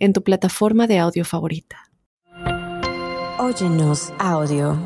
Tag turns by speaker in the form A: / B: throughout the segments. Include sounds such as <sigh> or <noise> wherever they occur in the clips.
A: en tu plataforma de audio favorita.
B: Óyenos audio.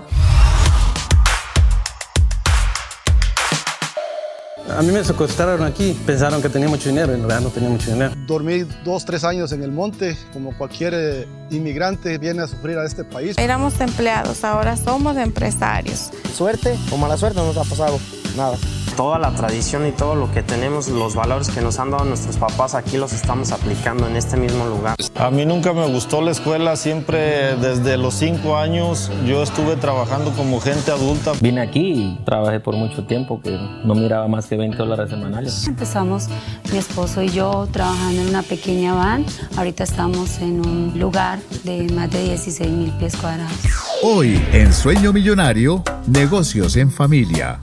C: A mí me secuestraron aquí, pensaron que tenía mucho dinero, en realidad no tenía mucho dinero.
D: Dormí dos, tres años en el monte, como cualquier eh, inmigrante viene a sufrir a este país.
E: Éramos empleados, ahora somos empresarios.
F: Suerte o mala suerte no nos ha pasado nada
G: toda la tradición y todo lo que tenemos, los valores que nos han dado nuestros papás, aquí los estamos aplicando en este mismo lugar.
H: A mí nunca me gustó la escuela, siempre desde los cinco años yo estuve trabajando como gente adulta.
I: Vine aquí y trabajé por mucho tiempo, que no miraba más que 20 dólares semanales.
J: Empezamos mi esposo y yo trabajando en una pequeña van, ahorita estamos en un lugar de más de 16 mil pies cuadrados.
K: Hoy en Sueño Millonario, negocios en familia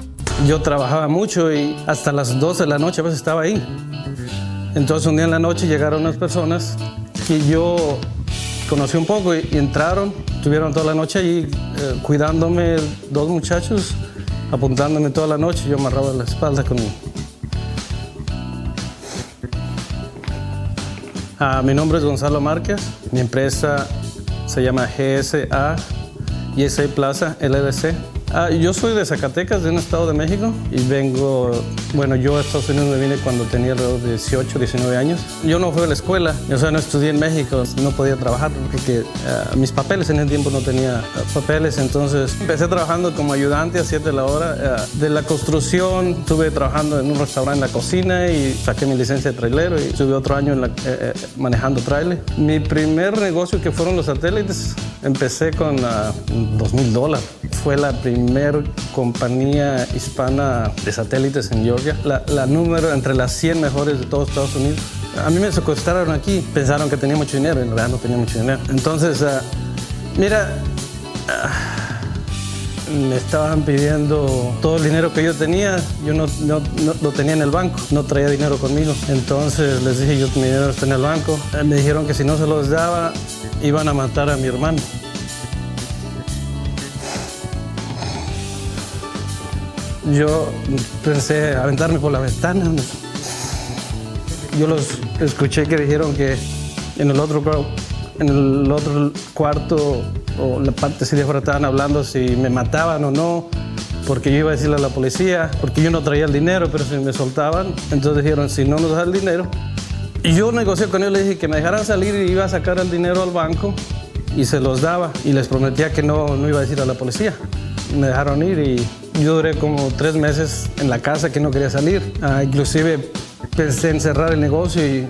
C: yo trabajaba mucho y hasta las 12 de la noche a veces estaba ahí. Entonces un día en la noche llegaron unas personas que yo conocí un poco y, entraron, estuvieron toda la noche allí eh, cuidándome, dos muchachos apuntándome toda la noche, yo amarraba la espalda con... Ah, mi nombre es Gonzalo Márquez, mi empresa se llama GSA y Plaza LDC. Ah, yo soy de Zacatecas, de un estado de México, y vengo, bueno, yo a Estados Unidos me vine cuando tenía alrededor de 18, 19 años. Yo no fui a la escuela, o sea, no estudié en México, no podía trabajar porque ah, mis papeles en ese tiempo no tenía ah, papeles, entonces empecé trabajando como ayudante a 7 de la hora. de la construcción, estuve trabajando en un restaurante en la cocina y saqué mi licencia de trailero y estuve otro año en la, eh, eh, manejando trailer. Mi primer negocio que fueron los satélites, empecé con 2 mil dólares. Fue la primer compañía hispana de satélites en Georgia, la, número entre las 100 mejores de todos Estados Unidos. A mí me secuestraron aquí, pensaron que tenía mucho dinero, en realidad no tenía mucho dinero. Entonces, ah, mira, ah, me estaban pidiendo todo el dinero que yo tenía, yo no, no, lo tenía en el banco, no traía dinero conmigo. Entonces les dije, yo mi dinero está en el banco. Me dijeron que si no se los daba, iban a matar a mi hermano. Yo pensé aventarme por la ventana. Yo los escuché que dijeron que en el otro, en el otro cuarto o la parte afuera estaban hablando si me mataban o no, porque yo iba a decirle a la policía, porque yo no traía el dinero, pero si me soltaban, entonces dijeron, si no nos da el dinero. Y yo negocié con ellos, le dije que me dejaran salir y iba a sacar el dinero al banco y se los daba y les prometía que no, no iba a decir a la policía. Me dejaron ir y yo duré como tres meses en la casa que no quería salir. Ah, inclusive pensé en cerrar el negocio y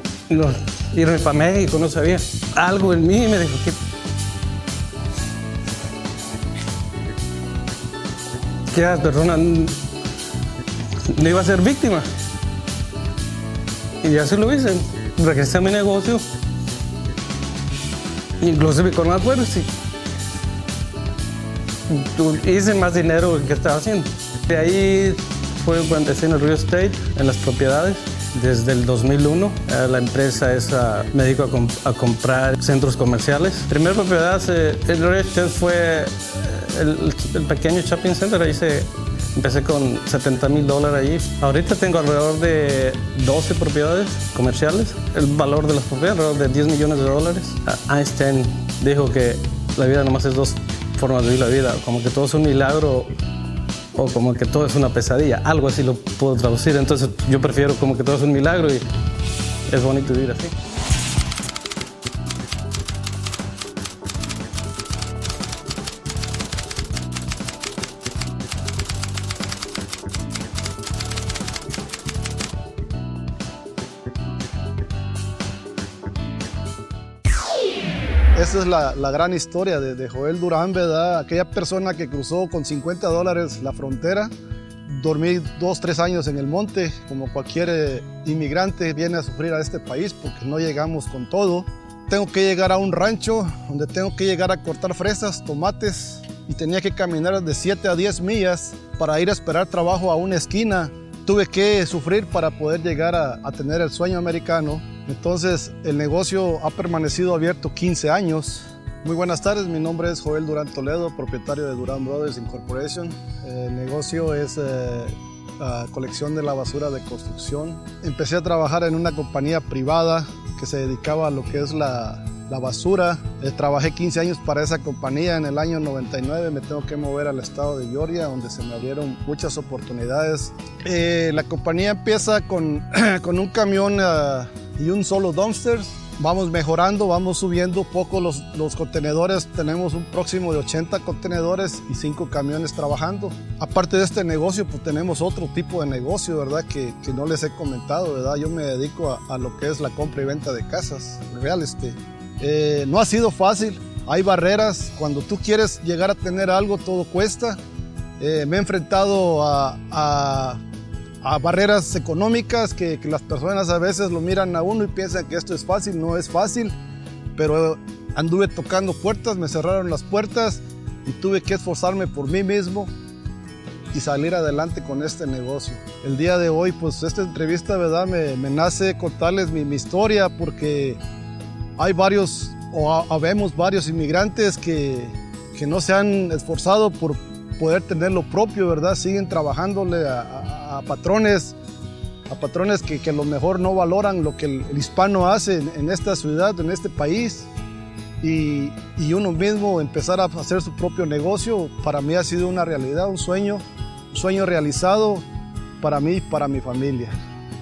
C: irme para México, no sabía. Algo en mí me dijo que... Que esa persona no iba a ser víctima. Y así lo hice. Regresé a mi negocio. Inclusive con más fuerza hice más dinero que estaba haciendo. De ahí fue cuando empecé en el real estate, en las propiedades. Desde el 2001 eh, la empresa es, me dedico a, comprar centros comerciales. Primera propiedad, el real estate fue eh, el, pequeño shopping center. Ahí se, empecé con 70 mil dólares allí. Ahorita tengo alrededor de 12 propiedades comerciales. El valor de las propiedades alrededor de 10 millones de dólares. Einstein dijo que la vida nomás es dos formas de vivir la vida, como que todo es un milagro o como que todo es una pesadilla, algo así lo puedo traducir, entonces yo prefiero como que todo es un milagro y es bonito vivir así.
D: Es la, gran historia de, Joel Durán, ¿verdad? Aquella persona que cruzó con 50 dólares la frontera. Dormí dos, tres años en el monte, como cualquier eh, inmigrante viene a sufrir a este país porque no llegamos con todo. tengo que llegar a un rancho, donde tengo que llegar a cortar fresas, tomates y tenía que caminar de 7 a 10 millas para ir a esperar trabajo a una esquina. Tuve que sufrir para poder llegar a, a tener el sueño americano. Entonces el negocio ha permanecido abierto 15 años. Muy buenas tardes, mi nombre es Joel Durán Toledo, propietario de Durán Brothers Incorporation. El negocio es eh, colección de la basura de construcción. Empecé a trabajar en una compañía privada que se dedicaba a lo que es la, la basura. Eh, trabajé 15 años para esa compañía. En el año 99 me tengo que mover al estado de Georgia, donde se me abrieron muchas oportunidades. Eh, la compañía empieza con, <clears throat> con un camión uh, y un solo dumpster. Vamos mejorando, vamos subiendo poco los, los contenedores. Tenemos un próximo de 80 contenedores y 5 camiones trabajando. Aparte de este negocio, pues tenemos otro tipo de negocio, ¿verdad? Que, que no les he comentado, ¿verdad? Yo me dedico a, a, lo que es la compra y venta de casas, real estate. Eh, no ha sido fácil, hay barreras. Cuando tú quieres llegar a tener algo, todo cuesta. Eh, me he enfrentado a, a a barreras económicas que, que, las personas a veces lo miran a uno y piensan que esto es fácil, no es fácil, pero anduve tocando puertas, me cerraron las puertas y tuve que esforzarme por mí mismo y salir adelante con este negocio. El día de hoy, pues esta entrevista, ¿verdad? Me, me nace contarles mi, mi, historia porque hay varios, o habemos varios inmigrantes que, que no se han esforzado por poder tener lo propio, ¿verdad? Siguen trabajándole a, a, a patrones, a patrones que, que, a lo mejor no valoran lo que el, hispano hace en, esta ciudad, en este país. Y, y, uno mismo empezar a hacer su propio negocio, para mí ha sido una realidad, un sueño, un sueño realizado para mí y para mi familia.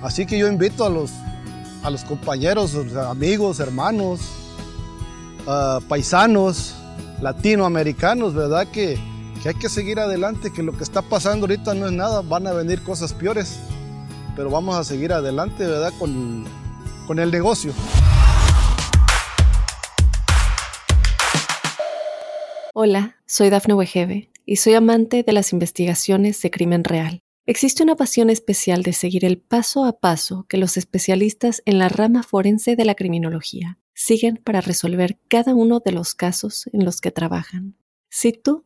D: Así que yo invito a los, a los compañeros, amigos, hermanos, uh, paisanos, latinoamericanos, ¿verdad? Que, que hay que seguir adelante, que lo que está pasando ahorita no es nada, van a venir cosas peores, pero vamos a seguir adelante, ¿verdad? Con, con el negocio.
A: Hola, soy Dafne Wegebe y soy amante de las investigaciones de crimen real. Existe una pasión especial de seguir el paso a paso que los especialistas en la rama forense de la criminología siguen para resolver cada uno de los casos en los que trabajan. Si tú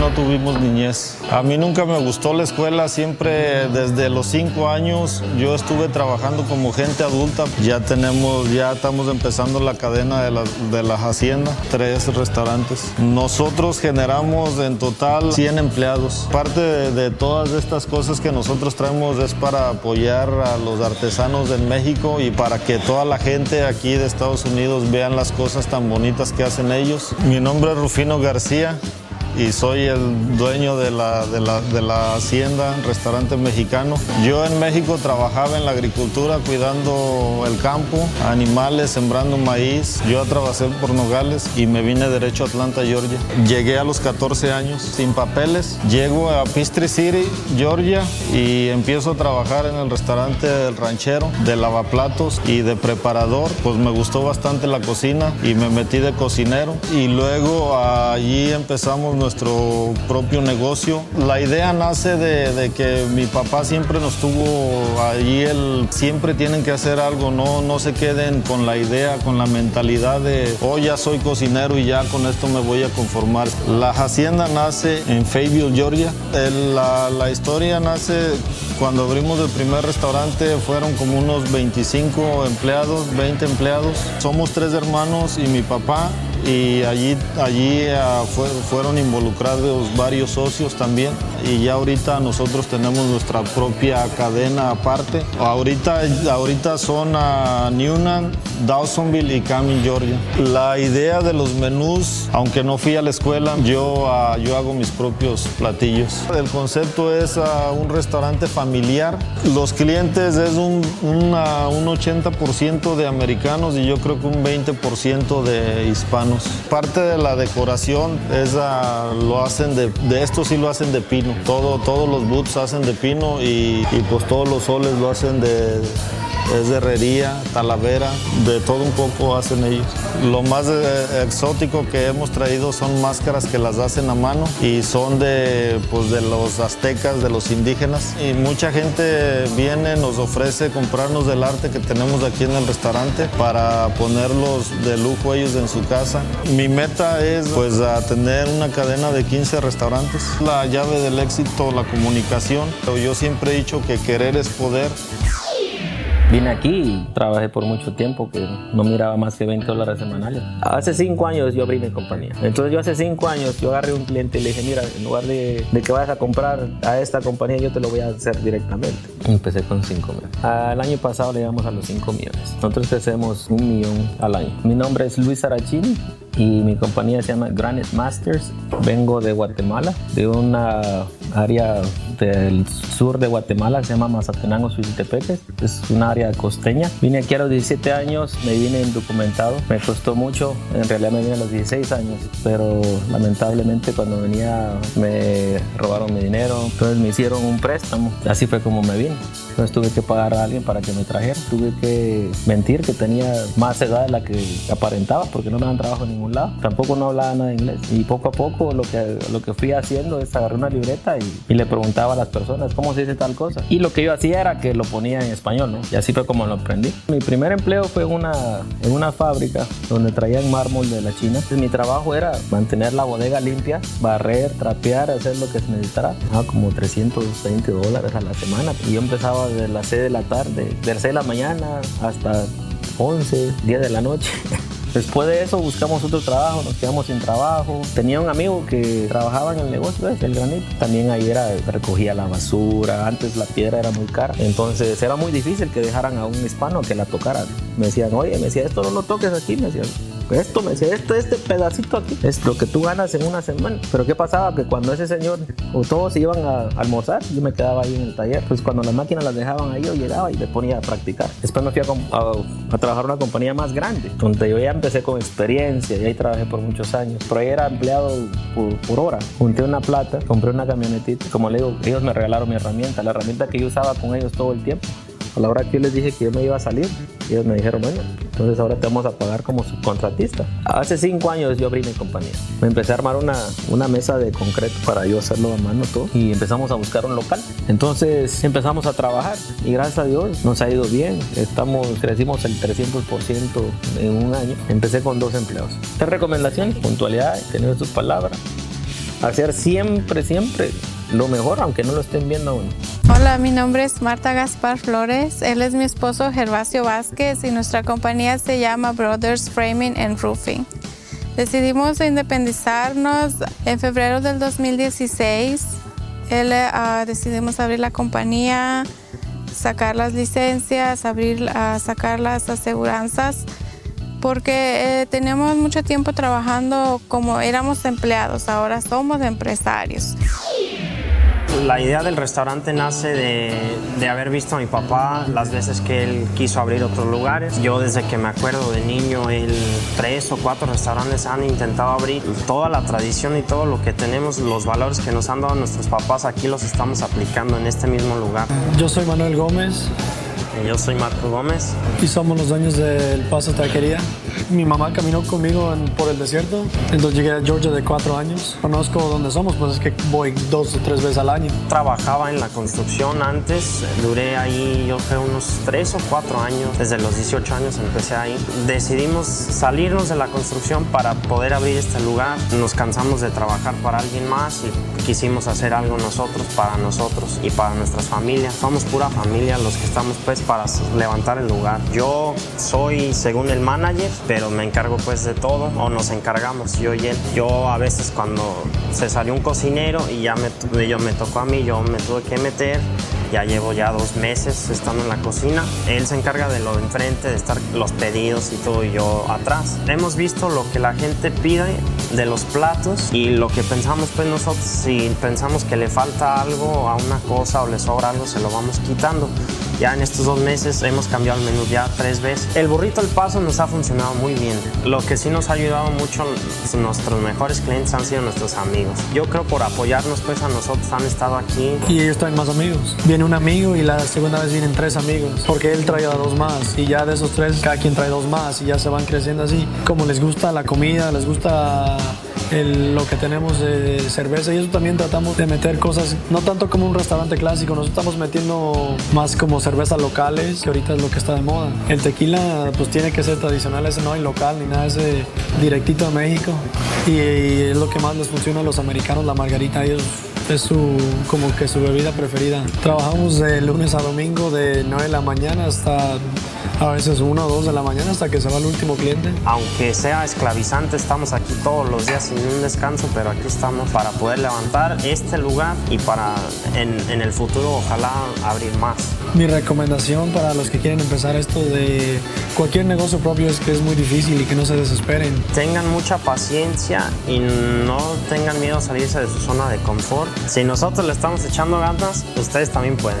H: No tuvimos niñez. A mí nunca me gustó la escuela, siempre desde los cinco años yo estuve trabajando como gente adulta. Ya tenemos, ya estamos empezando la cadena de, la, de las haciendas, tres restaurantes. Nosotros generamos en total 100 empleados. Parte de, todas estas cosas que nosotros traemos es para apoyar a los artesanos en México y para que toda la gente aquí de Estados Unidos vean las cosas tan bonitas que hacen ellos. Mi nombre es Rufino García y soy el dueño de la, de, la, de la, hacienda, restaurante mexicano. Yo en México trabajaba en la agricultura cuidando el campo, animales, sembrando maíz. Yo trabajé por Nogales y me vine derecho a Atlanta, Georgia. Llegué a los 14 años sin papeles. Llego a Peachtree City, Georgia y empiezo a trabajar en el restaurante del ranchero, de lavaplatos y de preparador. Pues me gustó bastante la cocina y me metí de cocinero y luego allí empezamos nuestro propio negocio. La idea nace de, que mi papá siempre nos tuvo allí, el, siempre tienen que hacer algo, no, no se queden con la idea, con la mentalidad de, oh, ya soy cocinero y ya con esto me voy a conformar. La hacienda nace en Fayetteville, Georgia. La historia nace cuando abrimos el primer restaurante, fueron como unos 25 empleados, 20 empleados. Somos tres hermanos y mi papá y allí, allí uh, fue, fueron involucrados varios socios también y ya ahorita nosotros tenemos nuestra propia cadena aparte. Ahorita, ahorita son a Newnan, Dawsonville y Camin, Georgia. La idea de los menús, aunque no fui a la escuela, yo, uh, yo hago mis propios platillos. El concepto es uh, un restaurante familiar. Los clientes es un, una, un 80% de americanos y yo creo que un 20% de hispanos Parte de la decoración es lo hacen de, esto sí lo hacen de pino. Todo, todos los boots hacen de pino y, y pues todos los soles lo hacen de es de herrería, talavera, de todo un poco hacen ellos. Lo más eh, exótico que hemos traído son máscaras que las hacen a mano y son de, pues, de los aztecas, de los indígenas. Y mucha gente viene, nos ofrece comprarnos del arte que tenemos aquí en el restaurante para ponerlos de lujo ellos en su casa. Mi meta es pues a tener una cadena de 15 restaurantes. La llave del éxito, la comunicación. Yo siempre he dicho que querer es poder.
I: Vine aquí y trabajé por mucho tiempo que no miraba más que 20 dólares semanales. Hace 5 años yo abrí mi compañía. Entonces yo hace 5 años yo agarré un cliente y le dije, mira, en lugar de, que vayas a comprar a esta compañía, yo te lo voy a hacer directamente. Empecé con 5 millones. Al año pasado le llegamos a los 5 millones. Nosotros crecemos un millón al año. Mi nombre es Luis Arachini y mi compañía se llama Granite Masters. Vengo de Guatemala, de una área del sur de Guatemala, se llama Mazatenango, Suizitepeques. Es un área costeña. Vine aquí a los 17 años, me vine indocumentado. Me costó mucho, en realidad me vine a los 16 años, pero lamentablemente cuando venía me robaron mi dinero, entonces me hicieron un préstamo. Así fue como me vine. Entonces tuve que pagar a alguien para que me trajera. Tuve que mentir que tenía más edad de la que aparentaba porque no me dan trabajo en ningún lado. Tampoco no hablaba nada de inglés. Y poco a poco lo que, lo que fui haciendo es agarrar una libreta y, y le preguntaba a las personas cómo se dice tal cosa. Y lo que yo hacía era que lo ponía en español, ¿no? Y así fue como lo aprendí. Mi primer empleo fue en una, en una fábrica donde traían mármol de la China. Mi trabajo era mantener la bodega limpia, barrer, trapear, hacer lo que se necesitara. Ah, como 320 dólares a la semana. Y yo empezaba de las 6 de la tarde, de las 6 de la mañana hasta 11, 10 de la noche. <laughs> Después de eso buscamos otro trabajo, nos quedamos sin trabajo. Tenía un amigo que trabajaba en el negocio, ¿ves? el granito. También ahí era, recogía la basura, antes la piedra era muy cara. Entonces era muy difícil que dejaran a un hispano que la tocara. Me decían, oye, me decía, esto no lo toques aquí, me decían esto me esto, este pedacito aquí es lo que tú ganas en una semana. Pero ¿qué pasaba? Que cuando ese señor o todos se iban a almorzar, yo me quedaba ahí en el taller. Pues cuando las máquinas las dejaban ahí, yo llegaba y me ponía a practicar. Después me fui a, trabajar en una compañía más grande, donde yo ya empecé con experiencia y ahí trabajé por muchos años. Pero ahí era empleado por, por hora. Junté una plata, compré una camionetita. Como le digo, ellos me regalaron mi herramienta, la herramienta que yo usaba con ellos todo el tiempo. La hora que yo les dije que yo me iba a salir, ellos me dijeron, bueno, entonces ahora te vamos a pagar como subcontratista. Hace cinco años yo abrí mi compañía. Me empecé a armar una, una mesa de concreto para yo hacerlo a mano todo y empezamos a buscar un local. Entonces empezamos a trabajar y gracias a Dios nos ha ido bien. Estamos, crecimos el 300% en un año. Empecé con dos empleados. Tres recomendaciones, puntualidad, tener sus palabras. Hacer siempre, siempre lo mejor, aunque no lo estén viendo aún.
E: Hola, mi nombre es Marta Gaspar Flores. Él es mi esposo Gervasio Vázquez y nuestra compañía se llama Brothers Framing and Roofing. Decidimos independizarnos en febrero del 2016. Él, uh, decidimos abrir la compañía, sacar las licencias, abrir, uh, sacar las aseguranzas porque eh, teníamos mucho tiempo trabajando como éramos empleados, ahora somos empresarios.
G: La idea del restaurante nace de, haber visto a mi papá las veces que él quiso abrir otros lugares. Yo desde que me acuerdo de niño, él tres o cuatro restaurantes han intentado abrir. Toda la tradición y todo lo que tenemos, los valores que nos han dado nuestros papás, aquí los estamos aplicando en este mismo lugar.
B: Yo soy Manuel Gómez.
G: Yo soy Marco Gómez.
B: Y somos los dueños del Paso Taquería. Mi mamá caminó conmigo por el desierto. Entonces llegué a Georgia de cuatro años. Conozco dónde somos, pues es que voy dos o tres veces al año.
G: Trabajaba en la construcción antes. Duré ahí, yo creo, unos tres o cuatro años. Desde los 18 años empecé ahí. Decidimos salirnos de la construcción para poder abrir este lugar. Nos cansamos de trabajar para alguien más y quisimos hacer algo nosotros para nosotros y para nuestras familias. Somos pura familia los que estamos pues para levantar el lugar. Yo soy según el manager, pero me encargo pues de todo o nos encargamos yo y él. Yo a veces cuando se salió un cocinero y ya me, yo me tocó a mí, yo me tuve que meter. Ya llevo ya dos meses estando en la cocina. Él se encarga de lo de enfrente, de estar los pedidos y todo, y yo atrás. Hemos visto lo que la gente pide de los platos y lo que pensamos pues nosotros, si pensamos que le falta algo a una cosa o le sobra algo, se lo vamos quitando Ya en estos dos meses hemos cambiado el menú ya tres veces. El burrito al paso nos ha funcionado muy bien. Lo que sí nos ha ayudado mucho, nuestros mejores clientes han sido nuestros amigos. Yo creo por apoyarnos pues a nosotros han estado aquí.
B: Y ellos traen más amigos. Viene un amigo y la segunda vez vienen tres amigos. Porque él trae a dos más. Y ya de esos tres, cada quien trae dos más. Y ya se van creciendo así. Como les gusta la comida, les gusta lo que tenemos de cerveza y eso también tratamos de meter cosas, no tanto como un restaurante clásico, nos estamos metiendo más como cervezas locales, que ahorita es lo que está de moda. El tequila pues tiene que ser tradicional, ese no hay local ni nada, ese directito de México y, es lo que más les funciona a los americanos, la margarita, ellos es su, como que su bebida preferida. Trabajamos de lunes a domingo de 9 de la mañana hasta a veces 1 o 2 de la mañana hasta que se va el último cliente.
G: Aunque sea esclavizante, estamos aquí todos los días sin un descanso, pero aquí estamos para poder levantar este lugar y para en, en el futuro ojalá abrir más.
B: Mi recomendación para los que quieren empezar esto de cualquier negocio propio es que es muy difícil y que no se desesperen.
G: Tengan mucha paciencia y no tengan miedo a salirse de su zona de confort si nosotros le estamos echando ganas, ustedes también pueden.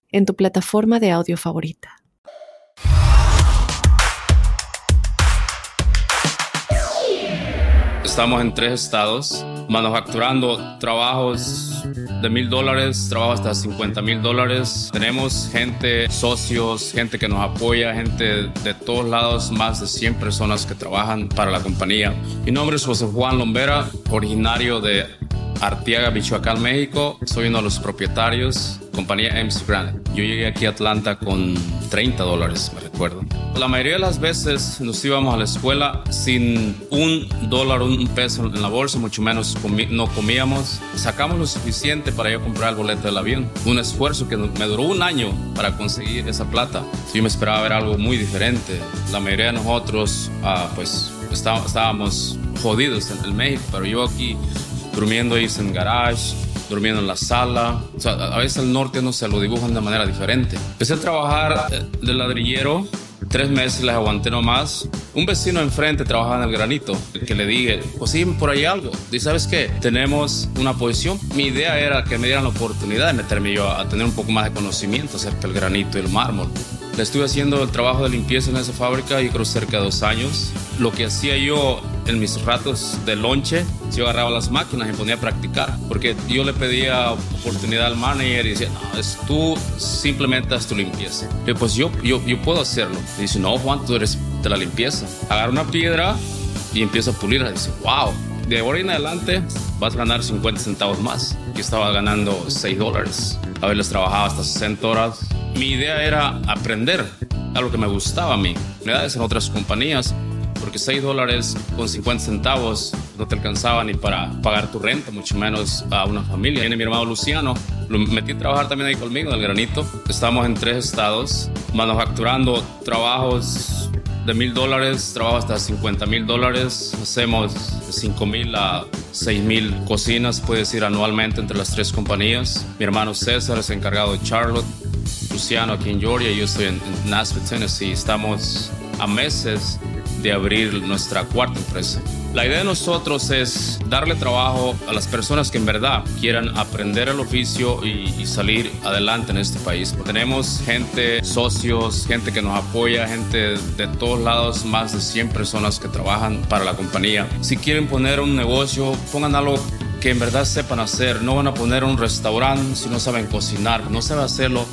A: en tu plataforma de audio favorita.
L: Estamos en tres estados manufacturando trabajos de mil dólares, trabajos hasta 50 mil dólares. Tenemos gente, socios, gente que nos apoya, gente de todos lados, más de 100 personas que trabajan para la compañía. Mi nombre es José Juan Lombera, originario de Arteaga, Michoacán, México. Soy uno de los propietarios, compañía MC Granite. Yo llegué aquí a Atlanta con 30 dólares, me recuerdo. La mayoría de las veces nos íbamos a la escuela sin un dólar, un peso en la bolsa, mucho menos no comíamos. Sacamos lo suficiente para yo comprar el boleto del avión. Un esfuerzo que me duró un año para conseguir esa plata. Yo me esperaba ver algo muy diferente. La mayoría de nosotros, ah, pues, estábamos jodidos en el México, pero yo aquí durmiendo ahí en garage, durmiendo en la sala. O sea, a veces el norte no se lo dibujan de manera diferente. Empecé a trabajar eh, de ladrillero Tres meses les aguanté nomás. Un vecino enfrente trabajaba en el granito, que le dije, pues sí, por ahí algo. Y sabes qué, tenemos una posición. Mi idea era que me dieran la oportunidad de meterme yo a tener un poco más de conocimiento acerca del granito y el mármol. Le estuve haciendo el trabajo de limpieza en esa fábrica, y creo cerca de dos años. Lo que hacía yo en mis ratos de lonche, yo agarraba las máquinas y ponía a practicar, porque yo le pedía oportunidad al manager y decía, no, es tú simplemente haz tu limpieza. Y pues yo, yo, yo puedo hacerlo. Y dice, no, Juan, tú eres de la limpieza. Agarra una piedra y empieza a pulirla. Y dice, wow, de ahora en adelante vas a ganar 50 centavos más. Yo estaba ganando 6 dólares. A veces trabajaba hasta 60 horas mi idea era aprender algo que me gustaba a mí. Me en otras compañías, porque 6 dólares con 50 centavos no te alcanzaba ni para pagar tu renta, mucho menos a una familia. Viene mi hermano Luciano, lo metí a trabajar también ahí conmigo en el granito. Estamos en tres estados, manufacturando trabajos de mil dólares, trabajo hasta 50 mil dólares. Hacemos de 5 mil a 6 mil cocinas, puede decir, anualmente entre las tres compañías. Mi hermano César es encargado de Charlotte. Luciano aquí en Georgia, yo estoy en, Nashville, Tennessee. Estamos a meses de abrir nuestra cuarta empresa. La idea de nosotros es darle trabajo a las personas que en verdad quieran aprender el oficio y, salir adelante en este país. Tenemos gente, socios, gente que nos apoya, gente de todos lados, más de 100 personas que trabajan para la compañía. Si quieren poner un negocio, pongan algo que en verdad sepan hacer. No van a poner un restaurante si no saben cocinar, no saben hacerlo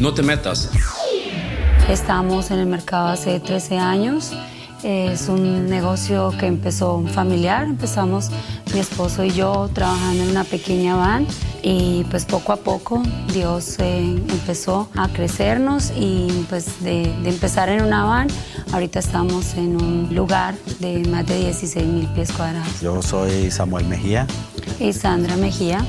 L: no te metas.
J: Estamos en el mercado hace 13 años. Es un negocio que empezó familiar. Empezamos mi esposo y yo trabajando en una pequeña van y pues poco a poco Dios eh, empezó a crecernos y pues de, de, empezar en una van, ahorita estamos en un lugar de más de 16 mil pies cuadrados.
M: Yo soy Samuel Mejía.
J: Y Sandra Mejía.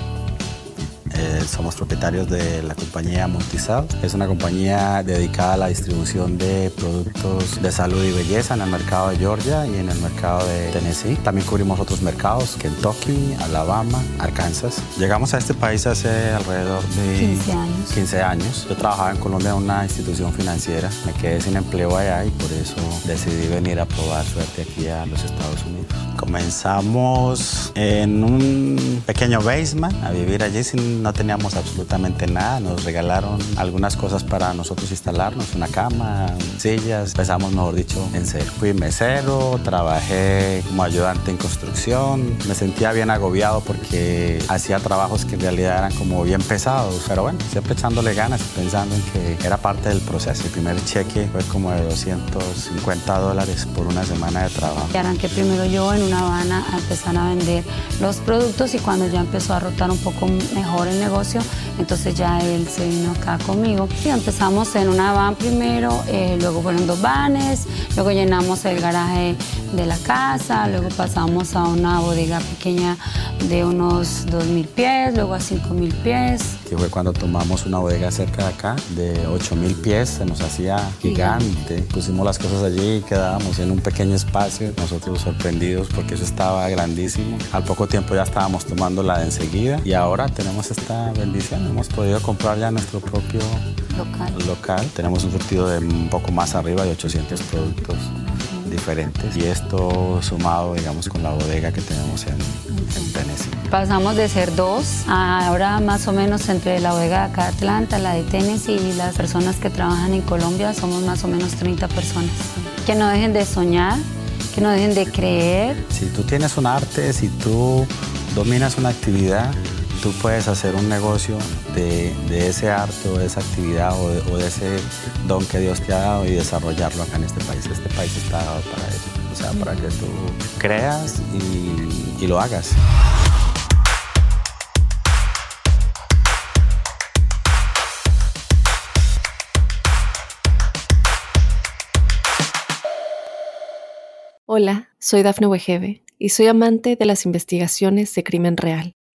M: Eh, somos propietarios de la compañía Multisal. Es una compañía dedicada a la distribución de productos de salud y belleza en el mercado de Georgia y en el mercado de Tennessee. También cubrimos otros mercados, Kentucky, Alabama, Arkansas. Llegamos a este país hace alrededor de
J: 15 años.
M: 15 años. Yo trabajaba en Colombia en una institución financiera. Me quedé sin empleo allá y por eso decidí venir a probar suerte aquí a los Estados Unidos. Comenzamos en un pequeño basement a vivir allí sin no teníamos absolutamente nada. Nos regalaron algunas cosas para nosotros instalarnos, una cama, sillas. Empezamos, mejor dicho, en cero. Fui mesero, trabajé como ayudante en construcción. Me sentía bien agobiado porque hacía trabajos que en realidad eran como bien pesados. Pero bueno, siempre echándole ganas y pensando en que era parte del proceso. El primer cheque fue como de 250 dólares por una semana de trabajo.
J: Arranqué primero yo una Habana a empezar a vender los productos y cuando ya empezó a rotar un poco mejor el negocio, entonces ya él se vino acá conmigo. Y empezamos en una van primero, eh, luego fueron dos vanes, luego llenamos el garaje de la casa, luego pasamos a una bodega pequeña de unos 2.000 pies, luego a 5.000 pies.
M: Que fue cuando tomamos una bodega cerca de acá, de 8.000 pies, se nos hacía gigante. Pusimos las cosas allí y quedábamos en un pequeño espacio, nosotros sorprendidos porque eso estaba grandísimo. Al poco tiempo ya estábamos tomando la de enseguida y ahora tenemos esta bendición, hemos podido comprar ya nuestro propio
J: local.
M: local. Tenemos un surtido de un poco más arriba de 800 productos diferentes y esto sumado digamos con la bodega que tenemos en, en Tennessee.
J: Pasamos de ser dos a ahora más o menos entre la bodega de acá de Atlanta, la de Tennessee y las personas que trabajan en Colombia somos más o menos 30 personas. Que no dejen de soñar, que no dejen de creer.
M: Si tú tienes un arte, si tú dominas una actividad, tú puedes hacer un negocio de, ese arte o de esa actividad o de, o de, ese don que Dios te ha dado y desarrollarlo acá en este país. Este país está dado para eso, o sea, para que tú creas y, y lo hagas.
A: Hola, soy Dafne Wegebe y soy amante de las investigaciones de crimen real.